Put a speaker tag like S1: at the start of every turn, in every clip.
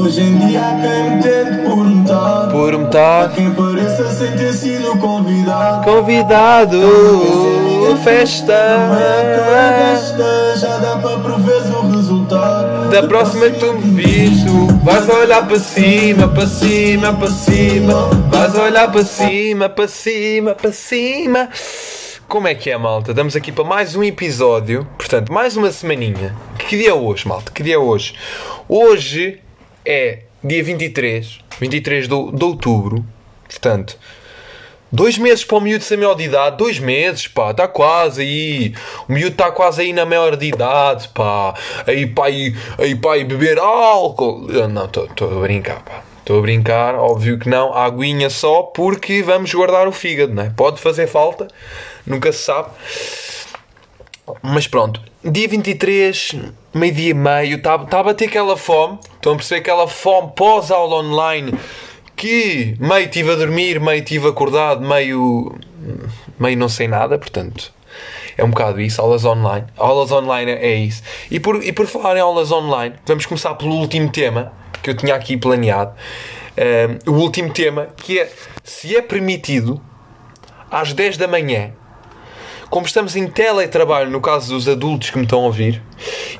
S1: Hoje em dia há quem me tente por metade.
S2: Por
S1: Há
S2: metade.
S1: quem pareça sem ter sido convidado.
S2: Convidado,
S1: Não é
S2: festa
S1: festa, já dá para prever o resultado.
S2: da próxima que tu me visto. Vais olhar para cima, para cima, para cima. Vais olhar para cima, para cima, para cima. Como é que é, malta? Estamos aqui para mais um episódio. Portanto, mais uma semaninha. Que dia é hoje, malta? Que dia é hoje? Hoje é dia 23. 23 de, de outubro. Portanto, Dois meses para o miúdo ser maior de idade, dois meses, pá, está quase aí. O miúdo está quase aí na maior de idade, pá. Aí, pá, aí, aí, pá, aí beber álcool. Não, estou a brincar, pá. Estou a brincar, óbvio que não. Aguinha só porque vamos guardar o fígado, não é? Pode fazer falta, nunca se sabe. Mas pronto, dia 23, meio-dia e meio, está tá a bater aquela fome. Estão a perceber aquela fome pós-aula online que meio estive a dormir, meio estive acordado, meio. meio não sei nada, portanto. É um bocado isso, aulas online. Aulas online é isso. E por, e por falar em aulas online, vamos começar pelo último tema que eu tinha aqui planeado. Um, o último tema que é se é permitido às 10 da manhã como estamos em teletrabalho, no caso dos adultos que me estão a ouvir,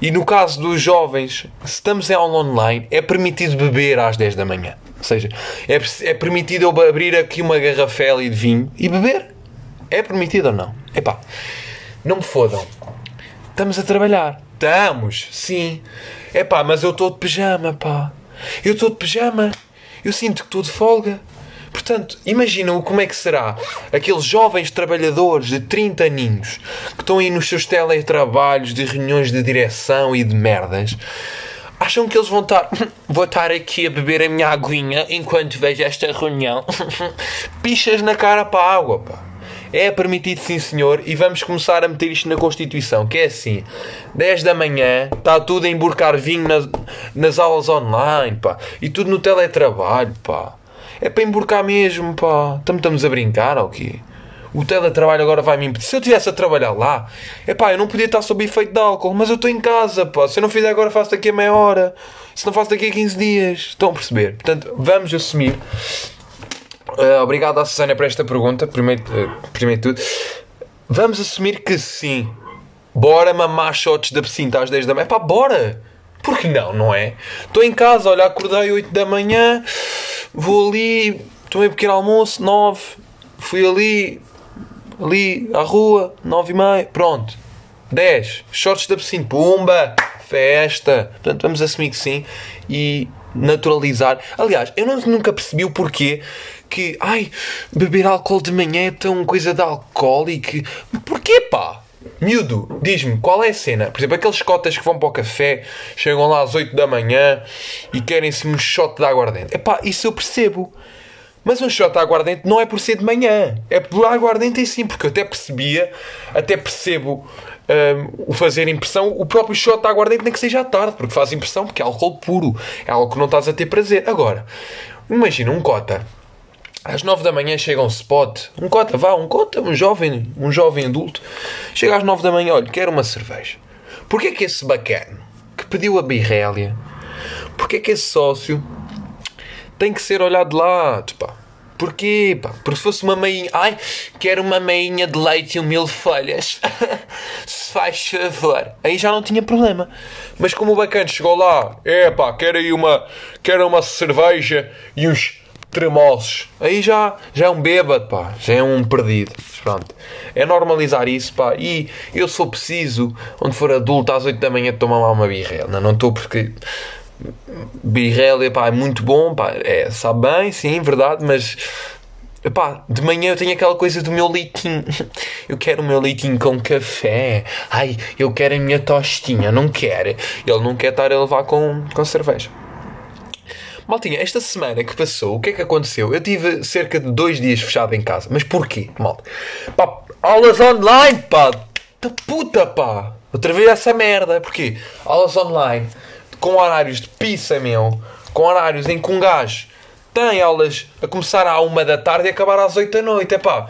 S2: e no caso dos jovens, se estamos em aula online, é permitido beber às 10 da manhã. Ou seja, é, é permitido eu abrir aqui uma garrafela de vinho e beber. É permitido ou não? Epá, não me fodam. Estamos a trabalhar. Estamos, sim. Epá, mas eu estou de pijama, pá. Eu estou de pijama. Eu sinto que estou de folga. Portanto, imaginam como é que será aqueles jovens trabalhadores de 30 aninhos que estão aí nos seus teletrabalhos de reuniões de direção e de merdas. Acham que eles vão estar. Vou estar aqui a beber a minha aguinha enquanto vejo esta reunião. Pichas na cara para a água, pá. É permitido, sim senhor, e vamos começar a meter isto na Constituição, que é assim, 10 da manhã, está tudo a emborcar vinho nas, nas aulas online, pá, e tudo no teletrabalho, pá. É para emborcar mesmo, pá. Estamos, a brincar ou quê? O teletrabalho agora vai me impedir. Se eu estivesse a trabalhar lá, é pá, eu não podia estar sob efeito de álcool, mas eu estou em casa, pá. Se eu não fizer agora, faço daqui a meia hora. Se não faço daqui a 15 dias. Estão a perceber? Portanto, vamos assumir. Uh, obrigado à Susana por esta pergunta, primeiro, uh, primeiro tudo. Vamos assumir que sim. Bora mamar shots da piscina às 10 da manhã. Pá, bora! Por que não, não é? Estou em casa, olha, acordei 8 da manhã, vou ali, tomei um pequeno almoço, 9, fui ali, ali à rua, 9 e meia, pronto. 10, shorts da piscina, pumba, festa. Portanto, vamos assumir que sim e naturalizar. Aliás, eu não, nunca percebi o porquê que, ai, beber álcool de manhã é tão coisa de alcoólico. Porquê, pá? Miúdo, diz-me, qual é a cena? Por exemplo, aqueles cotas que vão para o café, chegam lá às 8 da manhã e querem-se um shot de aguardente. Epá, isso eu percebo. Mas um shot de aguardente não é por ser de manhã. É por aguardente em si, porque eu até percebia, até percebo um, o fazer impressão, o próprio shot de aguardente nem que seja à tarde, porque faz impressão, porque é álcool puro. É algo que não estás a ter prazer. Agora, imagina um cota às 9 da manhã chega um spot, um cota, vá, um cota, um jovem, um jovem adulto, chega às 9 da manhã, olha, quero uma cerveja. Porquê que esse bacana que pediu a birrélia, porquê que esse sócio tem que ser olhado de lado, pá? Porquê, pá? Porque se fosse uma meinha, ai, quero uma meinha de leite e um mil folhas, se faz favor, aí já não tinha problema. Mas como o bacana chegou lá, é pá, quero aí uma, quero uma cerveja e uns tremosos. Aí já, já é um bêbado, pá. Já é um perdido. Pronto. É normalizar isso, pá. E eu, for preciso, onde for adulto, às 8 da manhã, tomar lá uma birrela. Não estou porque... Birrela, pá, é muito bom, pá. É, sabe bem, sim, verdade, mas... Epá, de manhã eu tenho aquela coisa do meu leitinho. Eu quero o meu leitinho com café. Ai, eu quero a minha tostinha. Não quer. Ele não quer estar a levar com, com cerveja. Maltinha, esta semana que passou, o que é que aconteceu? Eu tive cerca de dois dias fechado em casa. Mas porquê, malta? Pá, aulas online, pá! Da puta, pá! Outra vez essa merda. Porquê? Aulas online, com horários de pizza, meu. Com horários em que um gajo tem aulas a começar à uma da tarde e acabar às oito da noite. É pá,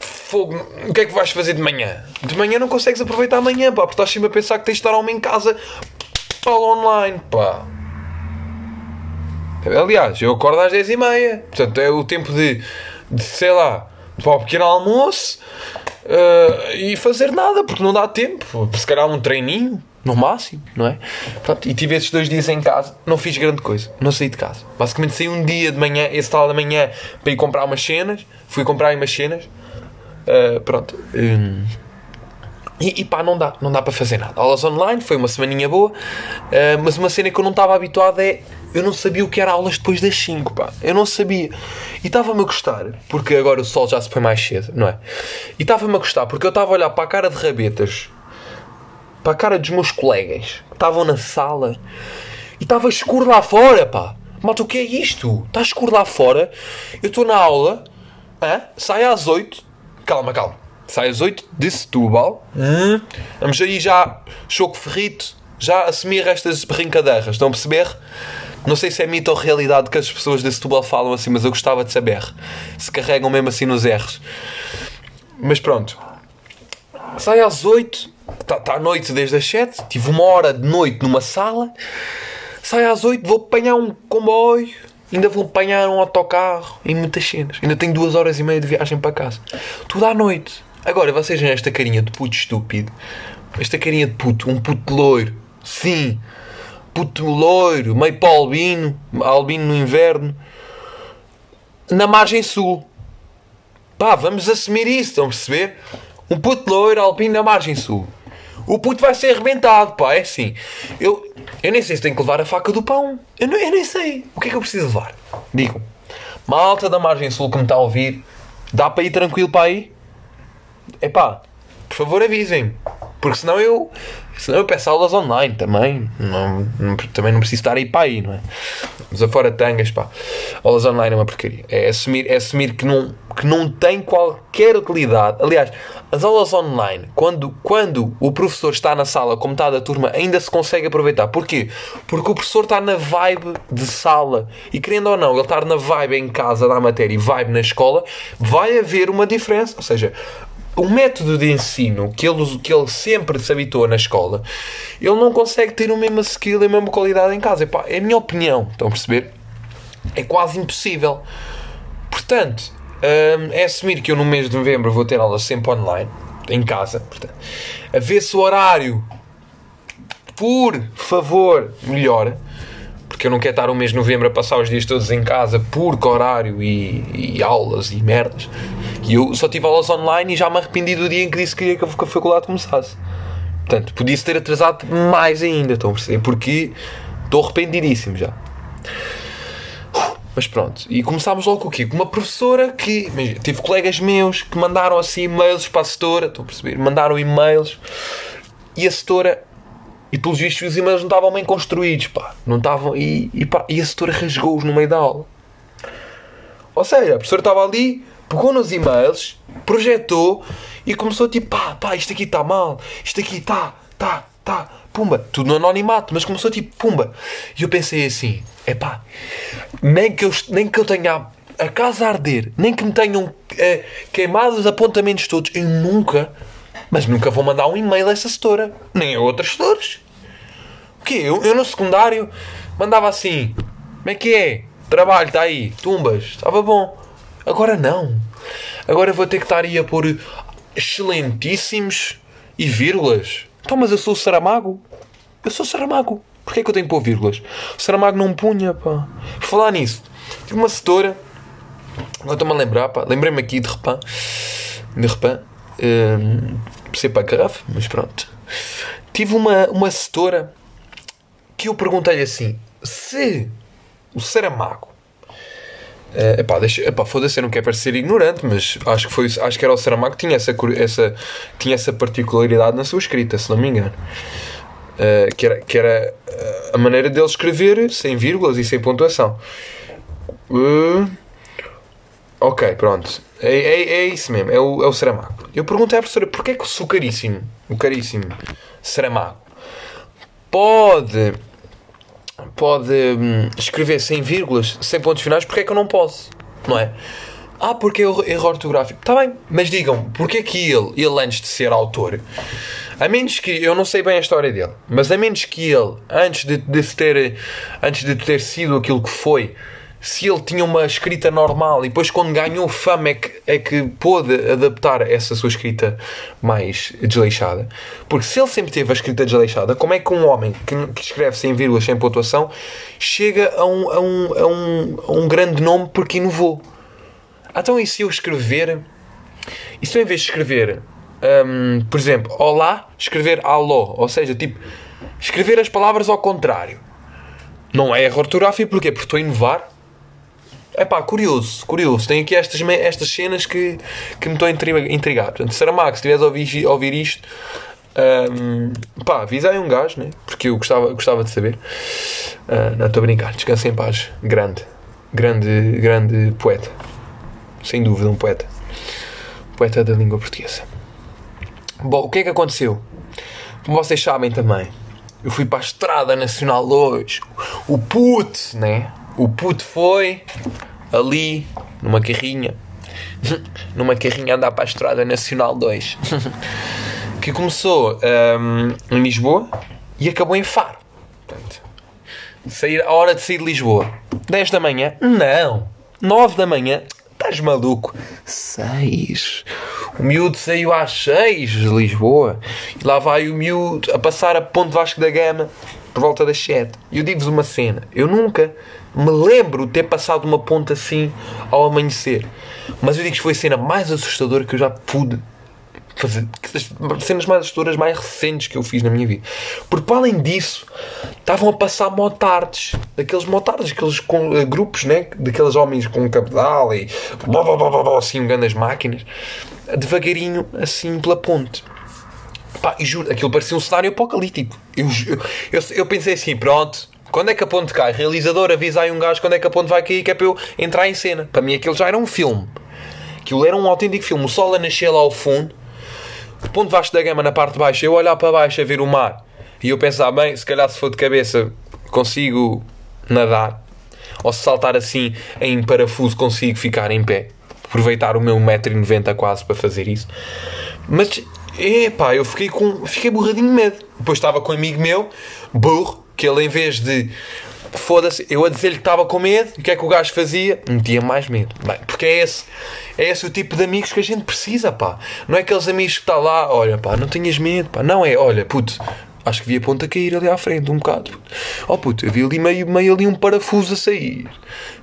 S2: fogo, o que é que vais fazer de manhã? De manhã não consegues aproveitar amanhã, pá, porque estás sempre a pensar que tens de estar homem em casa aula online, pá. Aliás, eu acordo às 10h30. Portanto, é o tempo de, de sei lá, para o pequeno almoço uh, e fazer nada, porque não dá tempo. Se calhar um treininho, no máximo, não é? Pronto, e tive esses dois dias em casa, não fiz grande coisa, não saí de casa. Basicamente saí um dia de manhã, esse tal da manhã, para ir comprar umas cenas, fui comprar umas cenas, uh, pronto. Um, e, e pá, não dá, não dá para fazer nada. Aulas online, foi uma semaninha boa, uh, mas uma cena que eu não estava habituado é. Eu não sabia o que era aulas depois das 5, pá. Eu não sabia. E estava-me a gostar, porque agora o sol já se põe mais cedo, não é? E estava-me a gostar, porque eu estava a olhar para a cara de rabetas, para a cara dos meus colegas, que estavam na sala, e estava escuro lá fora, pá. Malta, o que é isto? Está escuro lá fora, eu estou na aula, hã? sai às 8. Calma, calma sai às 8 de Setúbal. Hum. Vamos aí já, choco ferrito, já assumir estas brincadeiras. Estão a perceber? Não sei se é mito ou realidade que as pessoas de Setúbal falam assim, mas eu gostava de saber. Se carregam mesmo assim nos R's. Mas pronto. Sai às 8, está tá à noite desde as 7, tive uma hora de noite numa sala. Sai às 8, vou apanhar um comboio, ainda vou apanhar um autocarro e muitas cenas. Ainda tenho duas horas e meia de viagem para casa. Tudo à noite. Agora, vocês veem esta carinha de puto estúpido. Esta carinha de puto, um puto loiro. Sim. Puto loiro, meio para albino, albino no inverno. Na margem sul. Pá, vamos assumir isso, estão a perceber? Um puto loiro, albino na margem sul. O puto vai ser arrebentado, pá, é assim. Eu, eu nem sei se tenho que levar a faca do pão. Eu, não, eu nem sei. O que é que eu preciso levar? Digam. Malta da margem sul que me está a ouvir, dá para ir tranquilo para aí? Epá, por favor avisem. Porque senão eu, senão eu peço aulas online também. Não, não, também não preciso estar aí para aí, não é? Mas afora tangas, pá. Aulas online é uma porcaria. É assumir, é assumir que, não, que não tem qualquer utilidade. Aliás, as aulas online, quando, quando o professor está na sala, como está da turma, ainda se consegue aproveitar. Porquê? Porque o professor está na vibe de sala. E querendo ou não, ele estar na vibe em casa da matéria e vibe na escola, vai haver uma diferença. Ou seja, o método de ensino que ele, que ele sempre se habitou na escola, ele não consegue ter o mesmo skill e a mesma qualidade em casa. Epá, é a minha opinião, estão a perceber? É quase impossível. Portanto, hum, é assumir que eu no mês de novembro vou ter aulas sempre online, em casa. Portanto, a ver se o horário, por favor, melhora porque eu não quero estar um mês de novembro a passar os dias todos em casa porque horário e, e aulas e merdas. E eu só tive aulas online e já me arrependi do dia em que disse que queria que a faculdade começasse. Portanto, podia-se ter atrasado mais ainda, estão a perceber? Porque estou arrependidíssimo já. Mas pronto, e começámos logo com o quê? Com uma professora que. Tive colegas meus que mandaram assim e-mails para a setora, estão a perceber? Mandaram e-mails e a setora e pelos vistos os e-mails não estavam bem construídos, pá. Não estavam. E, e, pá, e a setora rasgou-os no meio da aula. Ou seja, a professora estava ali, pegou nos e-mails, projetou e começou tipo, pá, pá, isto aqui está mal, isto aqui está, está, está, pumba. Tudo no anonimato, mas começou tipo, pumba. E eu pensei assim, é pá, nem que eu, nem que eu tenha a casa a arder, nem que me tenham é, queimado os apontamentos todos, eu nunca mas nunca vou mandar um e-mail a essa setora, nem a outras setoras. O quê? Eu, eu no secundário mandava assim: como é que é? Trabalho, está aí, tumbas, estava bom. Agora não. Agora vou ter que estar aí a pôr excelentíssimos e vírgulas. Então, mas eu sou o Saramago. Eu sou o Saramago. Porquê é que eu tenho que pôr vírgulas? O Saramago não punha, pá. Falar nisso, tive uma setora. Agora estou-me a lembrar, pá. Lembrei-me aqui de repente. De repente. Hum, ser para garrafa, mas pronto. Tive uma, uma setora que eu perguntei-lhe assim: se o Saramago. Uh, epá, deixa, epá, foda-se, eu não quero parecer ignorante, mas acho que, foi, acho que era o Saramago que tinha essa, essa, tinha essa particularidade na sua escrita, se não me engano. Uh, que era, que era eh, a maneira dele escrever sem vírgulas e sem pontuação. Uh, ok, pronto. É, é, é isso mesmo, é o, é o Saramago. Eu perguntei à professora porquê que o caríssimo, o caríssimo Saramago pode, pode hum, escrever sem vírgulas, sem pontos finais, porquê é que eu não posso? Não é? Ah, porque é erro ortográfico. Está bem, mas digam, porquê que ele, ele antes de ser autor, A menos que, eu não sei bem a história dele, mas a menos que ele, antes de, de ter, antes de ter sido aquilo que foi, se ele tinha uma escrita normal e depois quando ganhou fama é que, é que pôde adaptar essa sua escrita mais desleixada. Porque se ele sempre teve a escrita desleixada, como é que um homem que, que escreve sem vírgulas, sem pontuação, chega a um, a um, a um, a um grande nome porque inovou? Então e se eu escrever... E se eu em vez de escrever, hum, por exemplo, olá, escrever alô, ou seja, tipo, escrever as palavras ao contrário. Não é erro ortográfico, porquê? Porque estou a inovar é pá, curioso, curioso. Tem aqui estas, estas cenas que, que me estão a intrigar. Portanto, Saramago, se estiveres a ouvir, ouvir isto, um, pá, avisei um gajo, né? Porque eu gostava, gostava de saber. Uh, não, estou a brincar, descansa em paz. Grande, grande, grande poeta. Sem dúvida, um poeta. Poeta da língua portuguesa. Bom, o que é que aconteceu? Como vocês sabem também, eu fui para a Estrada Nacional hoje. O PUT, né? O puto foi ali, numa carrinha, numa carrinha andar para a Estrada Nacional 2, que começou um, em Lisboa e acabou em Faro. Portanto, sair, a hora de sair de Lisboa, 10 da manhã? Não! 9 da manhã? Estás maluco? 6. O miúdo saiu às 6 de Lisboa e lá vai o miúdo a passar a Ponte Vasco da Gama por volta das 7. E eu digo-vos uma cena: eu nunca me lembro de ter passado uma ponta assim ao amanhecer. Mas eu digo que foi a cena mais assustadora que eu já pude fazer. Cenas mais assustadoras mais recentes que eu fiz na minha vida. Porque para além disso, estavam a passar motards. Daqueles motards, aqueles com, uh, grupos, né? Daqueles homens com cabedal e assim, grandes máquinas. Devagarinho, assim, pela ponte. Pá, e juro, aquilo parecia um cenário apocalíptico. Eu, eu, eu pensei assim, pronto, quando é que a ponte cai? Realizador, avisa aí um gajo quando é que a ponte vai cair, que é para eu entrar em cena. Para mim aquilo já era um filme. Aquilo era um autêntico filme. O sol a nascer lá ao fundo, o ponto Vasco da Gama na parte de baixo, eu olhar para baixo a ver o mar e eu pensar, bem, se calhar se for de cabeça consigo nadar. Ou se saltar assim em parafuso consigo ficar em pé. Aproveitar o meu 1,90m quase para fazer isso. Mas, epá, eu fiquei com. Fiquei borradinho de medo. Depois estava com um amigo meu, burro, que ele em vez de foda-se, eu a dizer-lhe que estava com medo, o que é que o gajo fazia? Metia mais medo. Bem, porque é esse, é esse o tipo de amigos que a gente precisa, pá. Não é aqueles amigos que está lá, olha, pá, não tenhas medo, pá. Não é, olha, puto, acho que vi a ponta cair ali à frente um bocado. Puto. Oh, puto, eu vi ali meio, meio ali um parafuso a sair.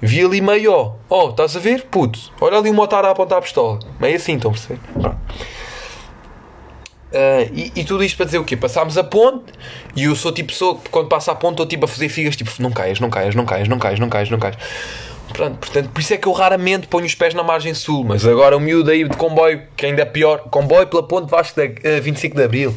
S2: Vi ali meio, ó, oh, estás a ver? Puto, olha ali um motar a apontar a pistola. Meio assim, estão a perceber? Uh, e, e, tudo isto para dizer o quê? Passámos a ponte e eu sou tipo pessoa quando passa a ponte estou tipo a fazer figas tipo não caias, não caias, não caias, não caias, não caias, não caias. Pronto, portanto, por isso é que eu raramente ponho os pés na margem sul, mas agora o miúdo aí de comboio, que ainda é pior, comboio pela ponte Vasco da uh, 25 de Abril.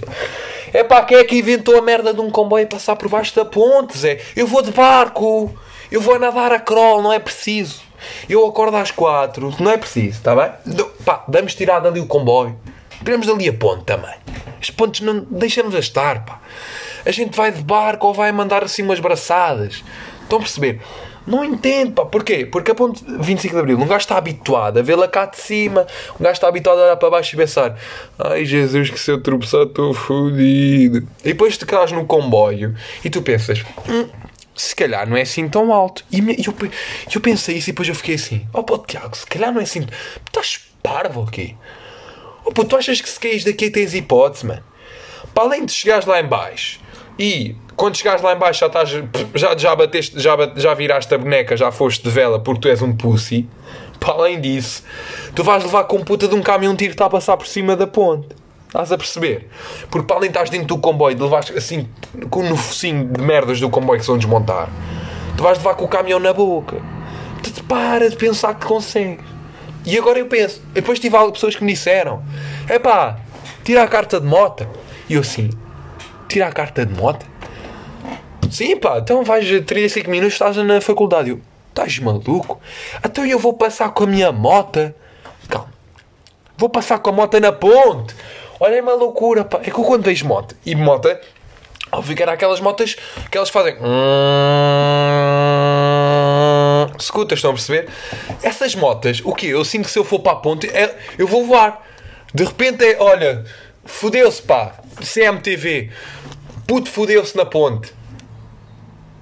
S2: É pá, quem é que inventou a merda de um comboio passar por baixo da ponte, Zé? Eu vou de barco, eu vou nadar a crawl, não é preciso. Eu acordo às quatro, não é preciso, está bem? Pá, damos tirado ali o comboio. Tiramos ali a ponte também. As pontes não deixamos a estar, pá. A gente vai de barco ou vai mandar assim umas braçadas. Estão a perceber? Não entendo, pá. Porquê? Porque a ponte 25 de Abril, um gajo está habituado a vê-la cá de cima, um gajo está habituado a olhar para baixo e pensar: Ai Jesus, que se eu tropeçar estou fodido. E depois te calas no comboio e tu pensas: hum, se calhar não é assim tão alto. E eu, eu pensei isso e depois eu fiquei assim: Oh pô, Tiago, se calhar não é assim. Estás parvo aqui? Oh, pô, tu achas que se caís daqui tens hipótese, mano? Para além de chegares lá em baixo e quando chegares lá em baixo já, estás, já, já, bateste, já, já viraste a boneca, já foste de vela porque tu és um pussy. Para além disso, tu vais levar com puta de um caminhão tiro que está a passar por cima da ponte. Estás a perceber? Porque para além de estás dentro do comboio, de levares assim com no focinho de merdas do comboio que se vão desmontar, tu vais levar com o caminhão na boca. Tu para de pensar que consegues. E agora eu penso, depois tive pessoas que me disseram: é pá, tira a carta de moto. E eu assim, tira a carta de moto? Sim, pá, então vais 35 minutos, estás na faculdade. Eu, estás maluco? Então eu vou passar com a minha moto. Calma, vou passar com a moto na ponte. Olha, é uma loucura, pá. É que eu quando vejo moto, e moto, óbvio que era aquelas motas que elas fazem. Scooters, estão a perceber? Essas motas, o que Eu sinto que se eu for para a ponte, é, eu vou voar. De repente é, olha, fodeu-se pá, CMTV, puto fodeu-se na ponte.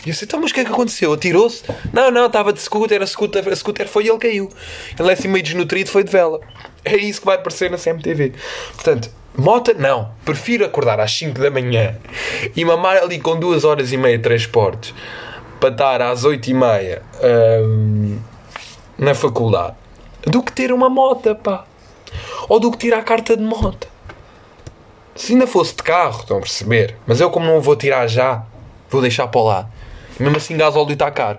S2: E eu disse, então, mas o que é que aconteceu? Atirou-se? Não, não, estava de scooter, a scooter, a scooter foi e ele caiu. Ele é assim meio desnutrido, foi de vela. É isso que vai aparecer na CMTV. Portanto, Mota, não. Prefiro acordar às 5 da manhã e mamar ali com 2 horas e meia de transportes para estar às 8 e meia hum, na faculdade do que ter uma moto, pá. Ou do que tirar a carta de moto. Se ainda fosse de carro, estão a perceber? Mas eu, como não vou tirar já, vou deixar para lá. Mesmo assim, gás óleo está caro.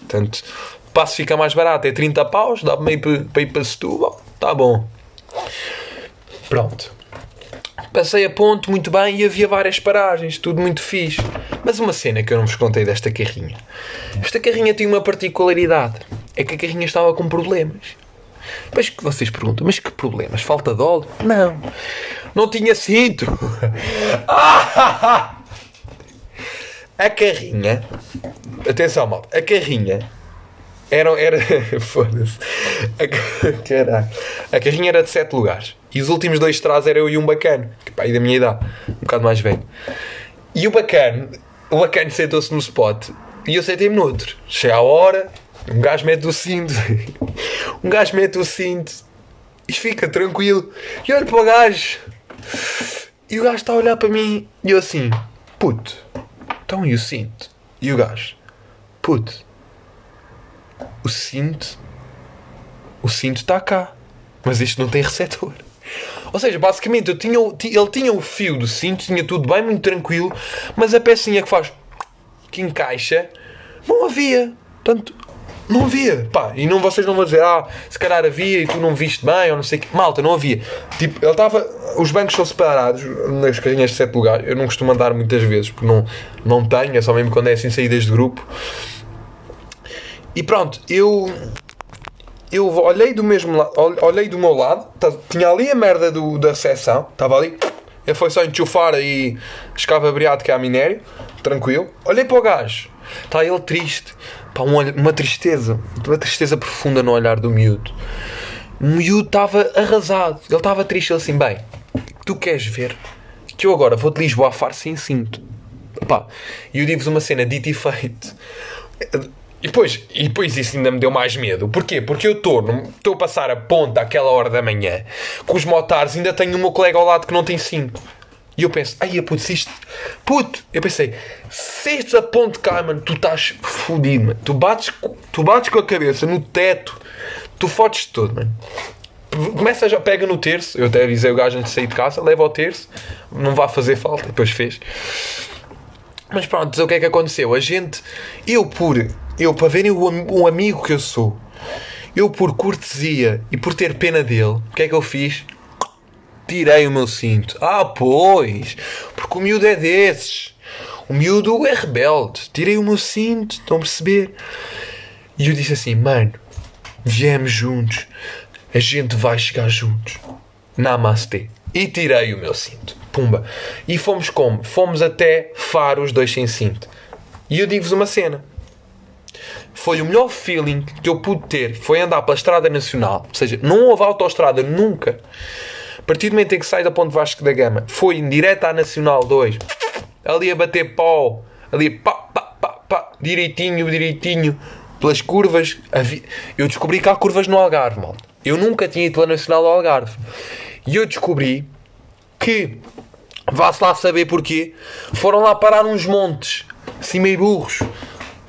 S2: Portanto, passo fica mais barato. É 30 paus, dá meio para ir para Setúbal. Está bom. Pronto. Passei a ponte muito bem e havia várias paragens, tudo muito fixe. Mas uma cena que eu não vos contei desta carrinha. Esta carrinha tinha uma particularidade. É que a carrinha estava com problemas. Pois que vocês perguntam, mas que problemas? Falta de óleo? Não. Não tinha cinto. A carrinha. Atenção, mal. A carrinha era. era Foda-se. A, caralho. A carrinha era de 7 lugares. E os últimos dois trás era eu e um bacano. Que pai da minha idade. Um bocado mais velho. E o bacano. O bacano sentou-se no spot. E eu sentei-me no outro. Chega a hora. Um gajo mete o cinto. um gajo mete o cinto. E fica tranquilo. E olho para o gajo. E o gajo está a olhar para mim. E eu assim. Puto. Então e o cinto? E o gajo? Puto. O cinto. O cinto está cá. Mas isto não tem receptor. Ou seja, basicamente eu tinha, ele tinha o fio do cinto, tinha tudo bem, muito tranquilo, mas a pecinha que faz que encaixa não havia. Portanto, não havia. Pá, e não, vocês não vão dizer, ah, se calhar havia e tu não viste bem, ou não sei o que. Malta, não havia. Tipo, ele estava. Os bancos são separados nas carrinhas de sete lugares. Eu não costumo andar muitas vezes, porque não, não tenho, é só mesmo quando é assim saídas de grupo. E pronto, eu eu olhei do mesmo lado, olhei do meu lado, tá, tinha ali a merda do, da seção, estava ali, ele foi só enxufar e escavabriado que é a minério, tranquilo. Olhei para o gajo, está ele triste, pá, um, uma tristeza, uma tristeza profunda no olhar do miúdo. O miúdo estava arrasado, ele estava triste, ele assim, bem, tu queres ver que eu agora vou de Lisboa a Faro sem cinto. Pá, e eu digo-vos uma cena dito e feito e depois, e depois isso ainda me deu mais medo. Porquê? Porque eu estou a passar a ponta àquela hora da manhã com os motares ainda tenho o meu colega ao lado que não tem cinto. E eu penso, ai puto, se isto. Puto! Eu pensei, se este a ponte cai, mano, tu estás fodido, mano. Tu bates, tu bates com a cabeça no teto, tu fodes todo, mano. Começa já, pega no terço. Eu até avisei o gajo antes de sair de casa, leva ao terço, não vai fazer falta. Depois fez. Mas pronto, o que é que aconteceu? A gente, eu por eu, para verem o, o amigo que eu sou, eu por cortesia e por ter pena dele, o que é que eu fiz? Tirei o meu cinto. Ah, pois! Porque o miúdo é desses. O miúdo é rebelde. Tirei o meu cinto, estão a perceber? E eu disse assim, mano, viemos juntos. A gente vai chegar juntos. Namastê. E tirei o meu cinto. Pumba. E fomos como? Fomos até Faro os dois sem cinto. E eu digo-vos uma cena foi o melhor feeling que eu pude ter. Foi andar pela Estrada Nacional. Ou seja, não houve autoestrada nunca. A partir do momento em que sai da Ponte Vasco da Gama, foi em direto à Nacional 2. Ali a bater pau. Ali pá, pá, pá, pá. Direitinho, direitinho. Pelas curvas. Eu descobri que há curvas no Algarve, mal. Eu nunca tinha ido pela Nacional do Algarve. E eu descobri que, vá-se lá saber porquê, foram lá parar uns montes, assim meio burros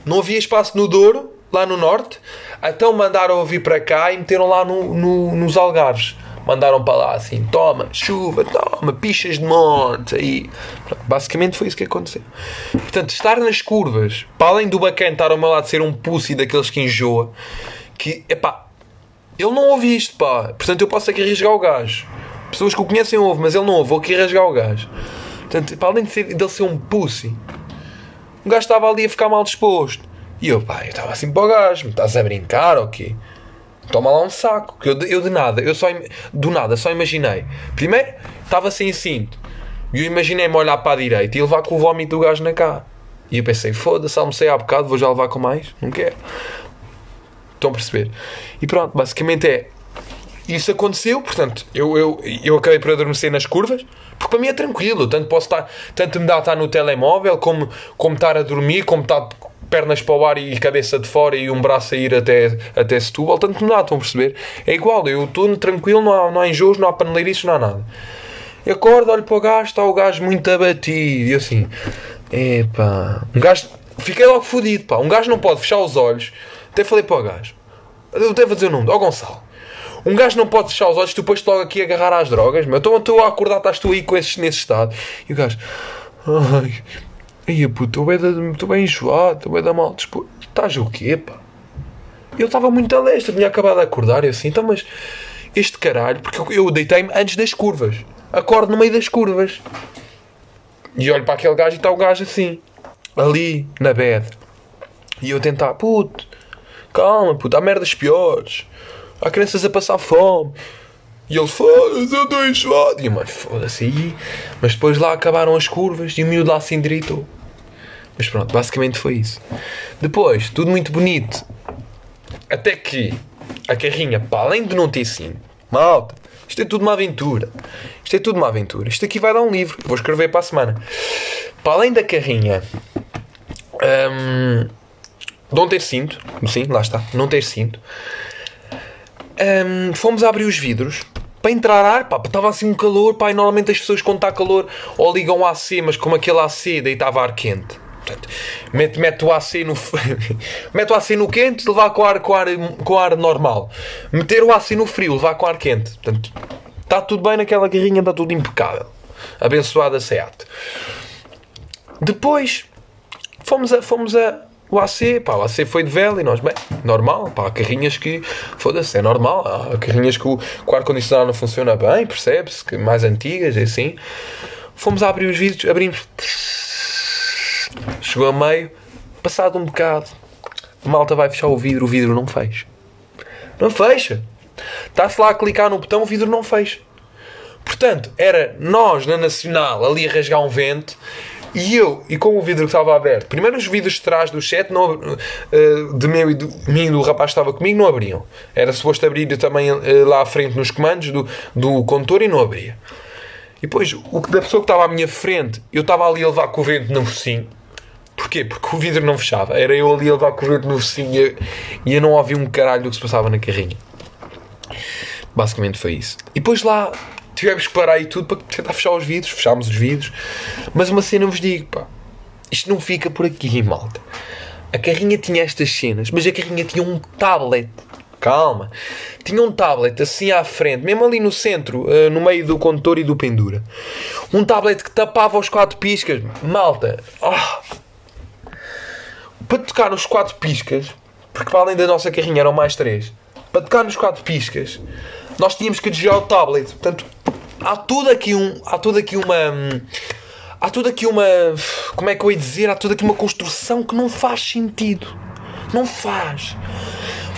S2: não havia espaço no Douro, lá no norte, então mandaram vir para cá e meteram lá no, no, nos Algarves. Mandaram para lá assim: toma, chuva, toma, pichas de monte. Aí, basicamente foi isso que aconteceu. Portanto, estar nas curvas, para além do bacana estar ao meu lado ser um pussy daqueles que enjoa, que, epá, ele não ouve isto, pá. Portanto, eu posso aqui rasgar o gajo. Pessoas que o conhecem ouvem, mas ele não ouve, vou aqui rasgar o gajo. Portanto, para além de ser, dele ser um pussy, o gajo estava ali a ficar mal disposto. E eu, pá, eu estava assim para o gajo, me estás a brincar ou quê? Toma lá um saco. Que eu, eu de nada, eu só do nada, só imaginei. Primeiro, estava sem cinto. E eu imaginei-me olhar para a direita e levar com o vómito do gajo na cara. E eu pensei, foda-se, almocei há bocado, vou já levar com mais? Não quero. Estão a perceber? E pronto, basicamente é. Isso aconteceu, portanto, eu, eu, eu acabei por adormecer nas curvas, porque para mim é tranquilo, tanto posso estar, tanto me dá estar no telemóvel, como, como estar a dormir, como estar pernas para o ar e cabeça de fora e um braço a ir até, até Setúbal, tanto me dá, estão a perceber? É igual, eu estou tranquilo, não há, não há enjoos, não há paneleirices, não há nada. Eu acordo, olho para o gajo, está o gajo muito abatido, e assim, epá, um gajo, fiquei logo fodido, pá, um gajo não pode fechar os olhos, até falei para o gajo, eu devo dizer o nome, ó Gonçalo, um gajo não pode fechar os olhos, tu depois logo aqui a agarrar às drogas, meu. Então estou a acordar, estás tu aí com esse, nesse estado. E o gajo, ai, ai puto, estou bem enjoado, estou bem da mal. Estás o quê, pá? Eu estava muito a leste, tinha acabado de acordar e assim, então, mas este caralho, porque eu, eu deitei-me antes das curvas, acordo no meio das curvas e olho para aquele gajo e está o gajo assim, ali na bed, e eu tentar, puto, calma, puto, há merdas piores. Há crianças a passar fome. E ele, foda-se, eu estou enjoado. E eu, mas foda-se. Mas depois lá acabaram as curvas e o miúdo lá se endireitou. Mas pronto, basicamente foi isso. Depois, tudo muito bonito. Até que a carrinha, para além de não ter cinto, malta, isto é tudo uma aventura. Isto é tudo uma aventura. Isto aqui vai dar um livro. Vou escrever para a semana. Para além da carrinha, hum, não ter cinto. Sim, lá está. Não ter cinto um, fomos abrir os vidros para entrar ar, pá, estava assim um calor, pá, e normalmente as pessoas quando está calor ou ligam o AC, mas como aquele AC daí estava ar quente. Portanto, mete, mete o AC no mete o AC no quente, levar com ar, com ar com ar normal. Meter o AC no frio, levar com ar quente. Portanto, está tudo bem naquela carrinha, está tudo impecável. Abençoada Seat. Depois fomos a, fomos a, o AC, pá, o AC foi de vela e nós, bem, normal, pá, há carrinhas que, foda-se, é normal, há carrinhas que o, que o ar-condicionado não funciona bem, percebe-se, que mais antigas e assim. Fomos a abrir os vidros, abrimos, chegou a meio, passado um bocado, a malta vai fechar o vidro, o vidro não fecha. Não fecha. Está-se lá a clicar no botão, o vidro não fecha. Portanto, era nós na Nacional ali a rasgar um vento e eu, e com o vidro que estava aberto, primeiro os vidros de trás do chat, não, uh, de meu e do, mim do rapaz que estava comigo, não abriam. Era suposto abrir também uh, lá à frente nos comandos do, do condutor e não abria. E depois, o da pessoa que estava à minha frente, eu estava ali a levar com o vento no focinho. Porquê? Porque o vidro não fechava. Era eu ali a levar com o vento no focinho e e eu não ouvia um caralho do que se passava na carrinha. Basicamente foi isso. E depois lá tivemos que parar e tudo para tentar fechar os vidros, fechámos os vidros. Mas uma cena vos digo, pá, isto não fica por aqui, malta. A carrinha tinha estas cenas, mas a carrinha tinha um tablet. Calma. Tinha um tablet assim à frente, mesmo ali no centro, uh, no meio do condutor e do pendura. Um tablet que tapava os quatro piscas. Malta. Oh. Para tocar nos quatro piscas, porque para além da nossa carrinha eram mais três. Para tocar nos quatro piscas, nós tínhamos que desviar o tablet. Portanto, há tudo aqui um. Há tudo aqui uma. Há tudo aqui uma. Como é que eu ia dizer? Há tudo aqui uma construção que não faz sentido. Não faz.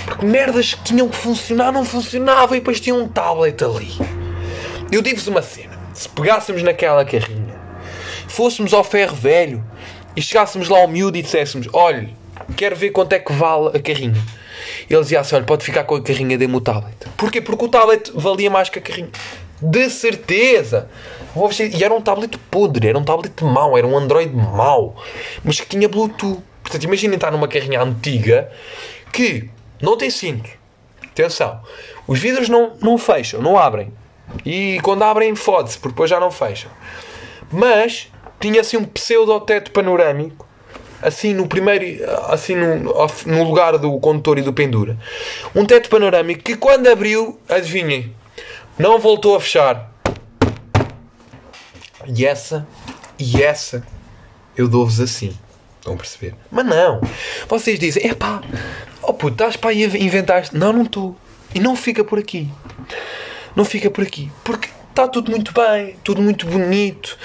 S2: Porque merdas que tinham que funcionar não funcionavam e depois tinha um tablet ali. Eu digo-vos uma cena. Se pegássemos naquela carrinha, fôssemos ao ferro velho e chegássemos lá ao miúdo e disséssemos: olhe, quero ver quanto é que vale a carrinha. Ele dizia assim: olha, pode ficar com a carrinha, dê-me o tablet. Porquê? Porque o tablet valia mais que a carrinha. De certeza! E era um tablet podre, era um tablet mau, era um Android mau, mas que tinha Bluetooth. Portanto, imaginem estar numa carrinha antiga que não tem cinto. Atenção, os vidros não, não fecham, não abrem. E quando abrem, fode-se, porque depois já não fecham. Mas tinha assim um pseudo-teto panorâmico assim no primeiro, assim no, no lugar do condutor e do pendura. Um teto panorâmico que quando abriu, adivinhem, não voltou a fechar. E essa, e essa, eu dou-vos assim. Estão a perceber? Mas não. Vocês dizem, é pá, oh puto, estás para aí inventar isto. Não, não estou. E não fica por aqui. Não fica por aqui. Porque está tudo muito bem, tudo muito bonito.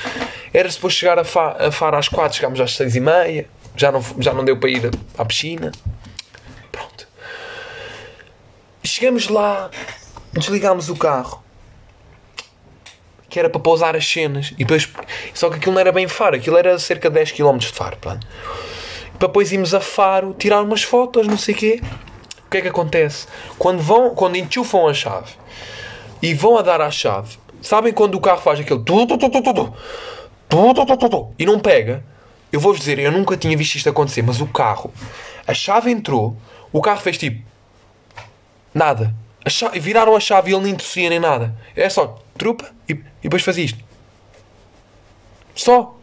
S2: Era suposto chegar a, fa a Faro às quatro, chegámos às seis e meia já não, já não deu para ir à piscina. Pronto. Chegamos lá, desligámos o carro. Que era para pousar as cenas. E depois, só que aquilo não era bem Faro, aquilo era cerca de 10 km de Faro. Pronto. Depois irmos a Faro tirar umas fotos, não sei o quê. O que é que acontece? Quando, vão, quando enchufam a chave e vão a dar à chave, sabem quando o carro faz aquele. E não pega? Eu vou-vos dizer, eu nunca tinha visto isto acontecer, mas o carro, a chave entrou, o carro fez tipo nada. A chave, viraram a chave e ele nem tossia nem nada. É só trupa e, e depois fazia isto. Só.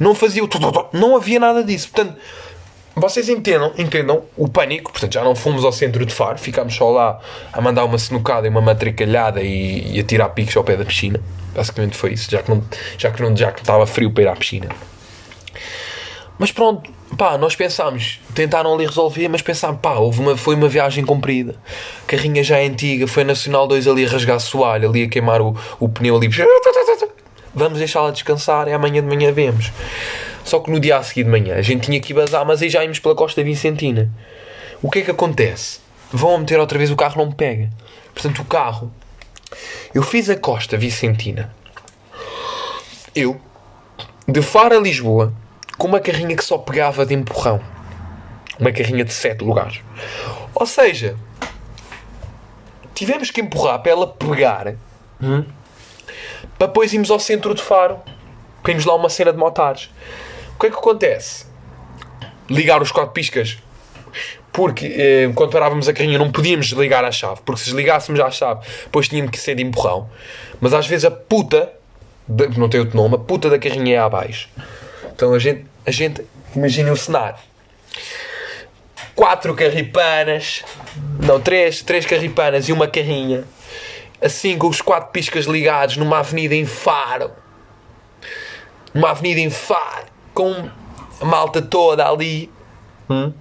S2: Não fazia o. Não havia nada disso. Portanto, vocês entendam, entendam o pânico. Portanto, já não fomos ao centro de Faro, ficámos só lá a mandar uma senucada e uma matricalhada e, e a tirar piques ao pé da piscina. Basicamente foi isso, já que não, já que não, já que estava frio para ir à piscina. Mas pronto, pá, nós pensámos, tentaram ali resolver, mas pensámos, pá, houve uma, foi uma viagem comprida. Carrinha já é antiga, foi Nacional 2 ali a rasgar soalho, ali a queimar o, o pneu ali. Vamos deixá-la descansar e amanhã de manhã vemos. Só que no dia a seguir de manhã a gente tinha que ir bazar, mas aí já íamos pela Costa Vicentina. O que é que acontece? Vão meter outra vez o carro, não me pega. Portanto, o carro. Eu fiz a Costa Vicentina. Eu, de Faro a Lisboa, com uma carrinha que só pegava de empurrão. Uma carrinha de 7 lugares. Ou seja, tivemos que empurrar para ela pegar. Hum? Para depois irmos ao centro de Faro. Irmos lá uma cena de motares. O que é que acontece? Ligar os quatro piscas. Porque eh, quando parávamos a carrinha não podíamos ligar à chave. Porque se desligássemos à chave, depois tínhamos que ser de empurrão. Mas às vezes a puta, de, não tem outro nome, a puta da carrinha é abaixo. Então a gente, a gente imagina o cenário. Quatro carripanas, não, três, três carripanas e uma carrinha. Assim com os quatro piscas ligados numa avenida em Faro. Numa avenida em Faro. Com a malta toda ali. Hum?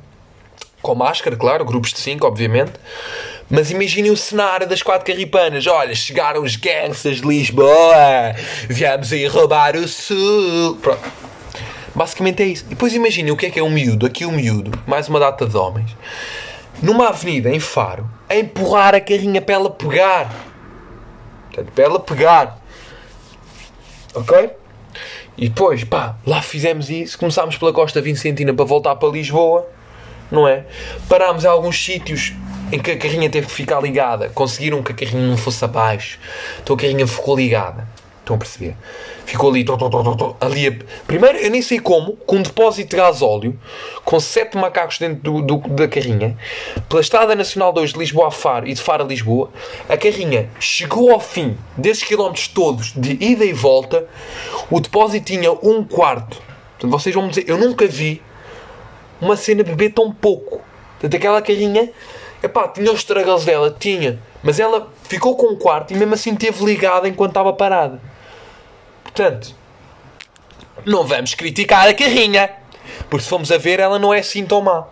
S2: Com máscara, claro, grupos de cinco, obviamente. Mas imaginem o cenário das quatro carripanas. Olha, chegaram os gangsters de Lisboa. Viemos aí roubar o sul. Pronto. Basicamente é isso. E depois imaginem o que é que é um miúdo. Aqui um miúdo. Mais uma data de homens. Numa avenida em Faro. A empurrar a carrinha para ela pegar. Portanto, para ela pegar. Ok? E depois, pá, lá fizemos isso. Começámos pela Costa Vicentina para voltar para Lisboa. Não é? Parámos em alguns sítios em que a carrinha teve que ficar ligada. Conseguiram que a carrinha não fosse abaixo. Então a carrinha ficou ligada. Estão a perceber? Ficou ali, tó, tó, tó, ali. Primeiro, eu nem sei como, com um depósito de gasóleo, com sete macacos dentro do, do, da carrinha, pela Estrada Nacional 2 de Lisboa a Faro e de Faro a Lisboa, a carrinha chegou ao fim desses quilómetros todos de ida e volta, o depósito tinha um quarto. Portanto, vocês vão me dizer, eu nunca vi uma cena beber tão pouco. Portanto, aquela carrinha, epá, tinha os estragos dela, tinha, mas ela ficou com um quarto e mesmo assim teve ligada enquanto estava parada. Portanto, não vamos criticar a carrinha. Porque se formos a ver, ela não é assim tão má.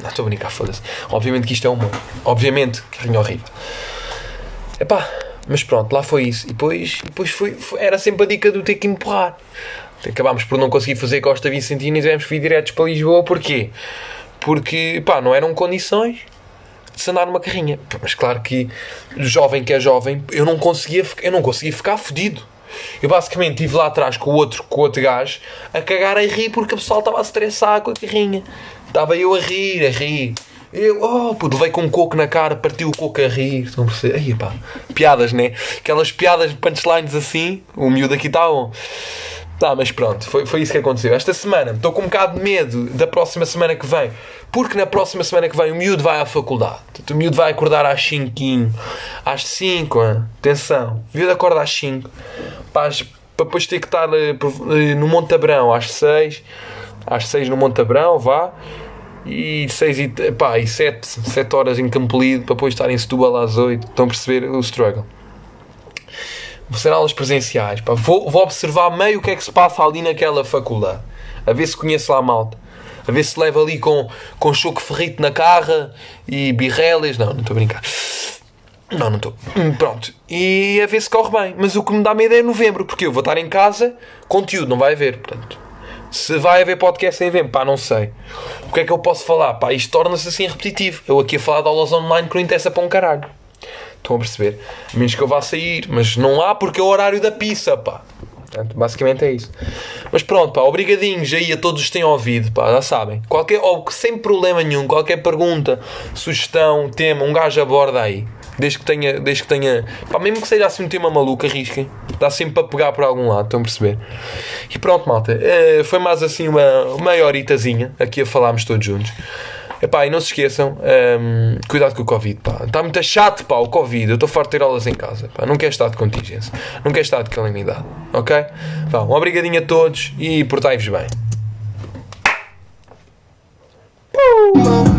S2: Não, estou a brincar, foda-se. Obviamente que isto é humor. Obviamente, carrinha horrível. Epá, mas pronto, lá foi isso. E depois, depois foi, foi, era sempre a dica do ter que empurrar. Acabámos por não conseguir fazer Costa Vicentina e tivemos que vir diretos para Lisboa. Porquê? Porque, pá, não eram condições de se andar numa carrinha. Mas claro que, jovem que é jovem, eu não conseguia, eu não conseguia ficar fodido. Eu basicamente estive lá atrás com o outro, com o outro gajo a cagar a rir porque o pessoal estava a estressar com a carrinha. Estava eu a rir, a rir. Eu, oh, puto, levei com um coco na cara, partiu o coco a rir. Estão a perceber? Aí, pá, piadas, né? Aquelas piadas, punchlines assim, o miúdo aqui está bom. Tá, mas pronto, foi, foi isso que aconteceu. Esta semana estou com um bocado de medo da próxima semana que vem, porque na próxima semana que vem o miúdo vai à faculdade. O miúdo vai acordar às 5, às 5, atenção, o miúdo acorda às 5, para, depois ter que estar uh, no Montabrão às 6, às 6 no Montabrão, vá, e 6 e, pá, e 7, 7 horas em Campolido para depois estar em Setúbal às 8. Estão a perceber o struggle? Vou ser aulas presenciais. Pá. Vou, vou observar meio o que é que se passa ali naquela faculdade. A ver se conheço lá a malta. A ver se leva ali com, com choco ferrito na carra e birrelas. Não, não estou a brincar. Não, não estou. Hum, pronto. E a ver se corre bem. Mas o que me dá medo é novembro, porque eu vou estar em casa, conteúdo não vai haver. Portanto, se vai haver podcast em novembro, pá, não sei. O que é que eu posso falar? Pá, isto torna-se assim repetitivo. Eu aqui a falar de aulas online que não interessa para um caralho. Estão a perceber? A menos que eu vá sair, mas não há porque é o horário da pizza, pá. Portanto, basicamente é isso. Mas pronto, pá, obrigadinhos aí a todos que têm ouvido, pá, já sabem. Qualquer, ou, sem problema nenhum, qualquer pergunta, sugestão, tema, um gajo aborda aí. Desde que tenha, desde que tenha, pá, mesmo que seja assim um tema maluco, arrisquem. Dá sempre para pegar por algum lado, estão a perceber? E pronto, malta. eh, foi mais assim uma meia horitazinha aqui a falarmos todos juntos. Epá, e não se esqueçam, ehm, cuidado com o Covid, pá. Está muito chato, pá, o Covid. Eu estou farto de ter aulas em casa, pá. Não quero estar de contingência. Não quero estar de calamidade, ok? Vá, um obrigadinho a todos e portai-vos bem.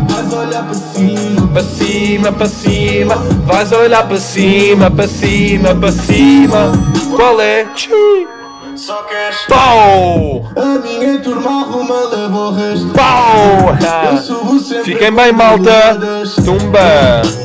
S1: Vais olhar para cima
S2: Para cima, para cima, vais olhar para cima, para cima, para cima. Qual é? Tchim.
S1: Só queres
S2: Pau!
S1: A minha turma arruma, leva o resto
S2: Pau!
S1: Eu subo sempre
S2: Fiquem bem, malta! Tumba!